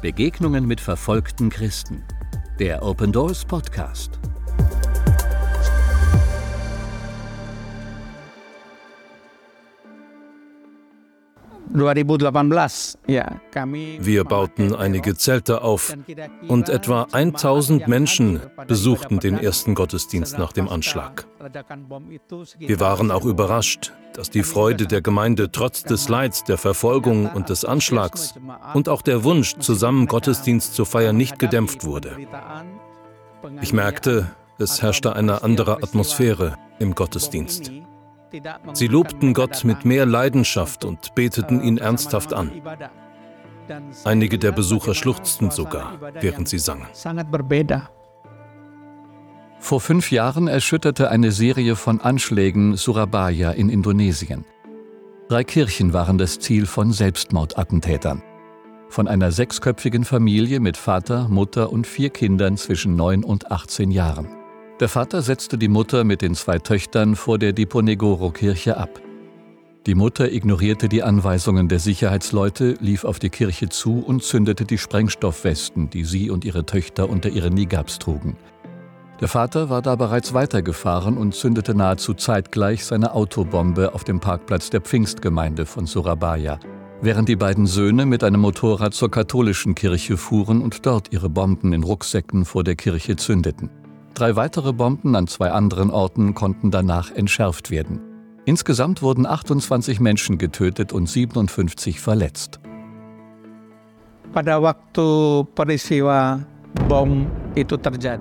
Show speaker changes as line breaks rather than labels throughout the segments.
Begegnungen mit verfolgten Christen. Der Open Doors Podcast.
Wir bauten einige Zelte auf und etwa 1000 Menschen besuchten den ersten Gottesdienst nach dem Anschlag. Wir waren auch überrascht, dass die Freude der Gemeinde trotz des Leids, der Verfolgung und des Anschlags und auch der Wunsch, zusammen Gottesdienst zu feiern, nicht gedämpft wurde. Ich merkte, es herrschte eine andere Atmosphäre im Gottesdienst. Sie lobten Gott mit mehr Leidenschaft und beteten ihn ernsthaft an. Einige der Besucher schluchzten sogar, während sie sangen.
Vor fünf Jahren erschütterte eine Serie von Anschlägen Surabaya in Indonesien. Drei Kirchen waren das Ziel von Selbstmordattentätern. Von einer sechsköpfigen Familie mit Vater, Mutter und vier Kindern zwischen neun und 18 Jahren. Der Vater setzte die Mutter mit den zwei Töchtern vor der Diponegoro-Kirche ab. Die Mutter ignorierte die Anweisungen der Sicherheitsleute, lief auf die Kirche zu und zündete die Sprengstoffwesten, die sie und ihre Töchter unter ihren Nigabs trugen. Der Vater war da bereits weitergefahren und zündete nahezu zeitgleich seine Autobombe auf dem Parkplatz der Pfingstgemeinde von Surabaya, während die beiden Söhne mit einem Motorrad zur katholischen Kirche fuhren und dort ihre Bomben in Rucksäcken vor der Kirche zündeten. Drei weitere Bomben an zwei anderen Orten konnten danach entschärft werden. Insgesamt wurden 28 Menschen getötet und 57 verletzt.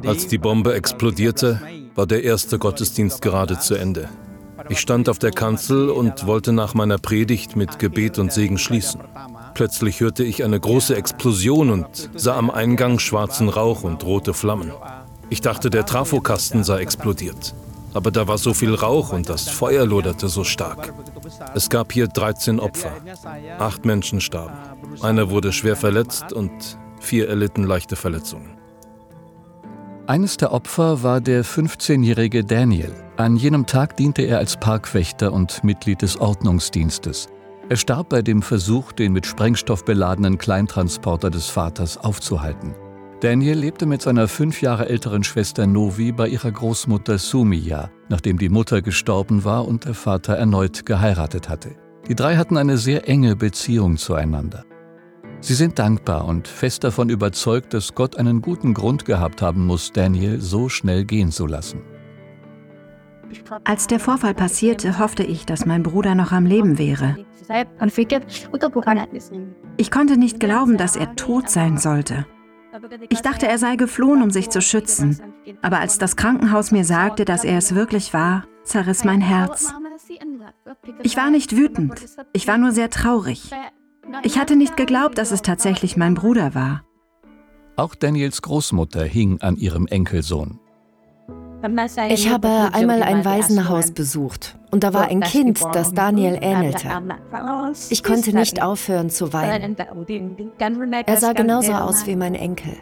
Als die Bombe explodierte, war der erste Gottesdienst gerade zu Ende. Ich stand auf der Kanzel und wollte nach meiner Predigt mit Gebet und Segen schließen. Plötzlich hörte ich eine große Explosion und sah am Eingang schwarzen Rauch und rote Flammen. Ich dachte, der Trafokasten sei explodiert. Aber da war so viel Rauch und das Feuer loderte so stark. Es gab hier 13 Opfer. Acht Menschen starben. Einer wurde schwer verletzt und vier erlitten leichte Verletzungen.
Eines der Opfer war der 15-jährige Daniel. An jenem Tag diente er als Parkwächter und Mitglied des Ordnungsdienstes. Er starb bei dem Versuch, den mit Sprengstoff beladenen Kleintransporter des Vaters aufzuhalten. Daniel lebte mit seiner fünf Jahre älteren Schwester Novi bei ihrer Großmutter Sumia, nachdem die Mutter gestorben war und der Vater erneut geheiratet hatte. Die drei hatten eine sehr enge Beziehung zueinander. Sie sind dankbar und fest davon überzeugt, dass Gott einen guten Grund gehabt haben muss, Daniel so schnell gehen zu lassen.
Als der Vorfall passierte, hoffte ich, dass mein Bruder noch am Leben wäre. Ich konnte nicht glauben, dass er tot sein sollte. Ich dachte, er sei geflohen, um sich zu schützen. Aber als das Krankenhaus mir sagte, dass er es wirklich war, zerriss mein Herz. Ich war nicht wütend, ich war nur sehr traurig. Ich hatte nicht geglaubt, dass es tatsächlich mein Bruder war.
Auch Daniels Großmutter hing an ihrem Enkelsohn.
Ich habe einmal ein Waisenhaus besucht und da war ein Kind, das Daniel ähnelte. Ich konnte nicht aufhören zu weinen. Er sah genauso aus wie mein Enkel.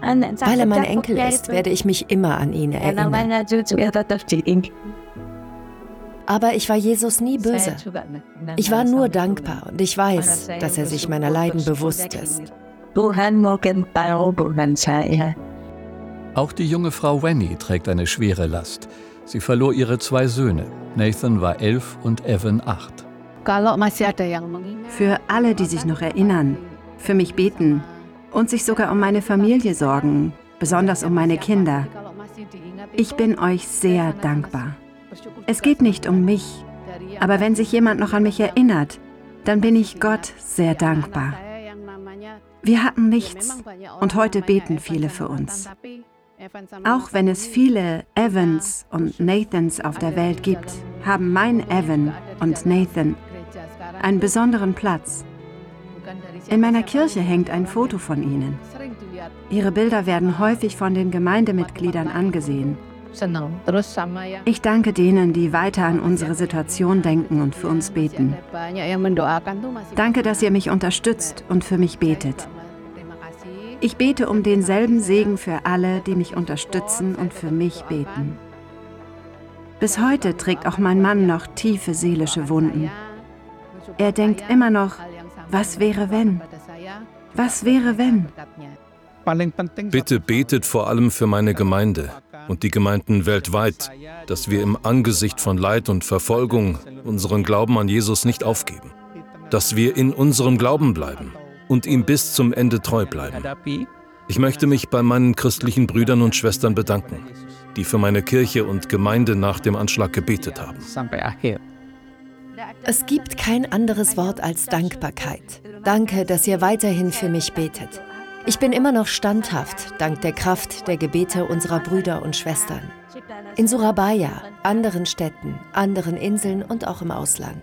Weil er mein Enkel ist, werde ich mich immer an ihn erinnern. Aber ich war Jesus nie böse. Ich war nur dankbar und ich weiß, dass er sich meiner Leiden bewusst ist.
Auch die junge Frau Wenny trägt eine schwere Last. Sie verlor ihre zwei Söhne. Nathan war elf und Evan acht.
Für alle, die sich noch erinnern, für mich beten und sich sogar um meine Familie sorgen, besonders um meine Kinder. Ich bin euch sehr dankbar. Es geht nicht um mich, aber wenn sich jemand noch an mich erinnert, dann bin ich Gott sehr dankbar. Wir hatten nichts und heute beten viele für uns. Auch wenn es viele Evans und Nathans auf der Welt gibt, haben mein Evan und Nathan einen besonderen Platz. In meiner Kirche hängt ein Foto von ihnen. Ihre Bilder werden häufig von den Gemeindemitgliedern angesehen. Ich danke denen, die weiter an unsere Situation denken und für uns beten. Danke, dass ihr mich unterstützt und für mich betet. Ich bete um denselben Segen für alle, die mich unterstützen und für mich beten. Bis heute trägt auch mein Mann noch tiefe seelische Wunden. Er denkt immer noch, Was wäre wenn? Was wäre wenn?
Bitte betet vor allem für meine Gemeinde und die Gemeinden weltweit, dass wir im Angesicht von Leid und Verfolgung unseren Glauben an Jesus nicht aufgeben, dass wir in unserem Glauben bleiben und ihm bis zum Ende treu bleiben. Ich möchte mich bei meinen christlichen Brüdern und Schwestern bedanken, die für meine Kirche und Gemeinde nach dem Anschlag gebetet haben.
Es gibt kein anderes Wort als Dankbarkeit. Danke, dass ihr weiterhin für mich betet. Ich bin immer noch standhaft, dank der Kraft der Gebete unserer Brüder und Schwestern. In Surabaya, anderen Städten, anderen Inseln und auch im Ausland.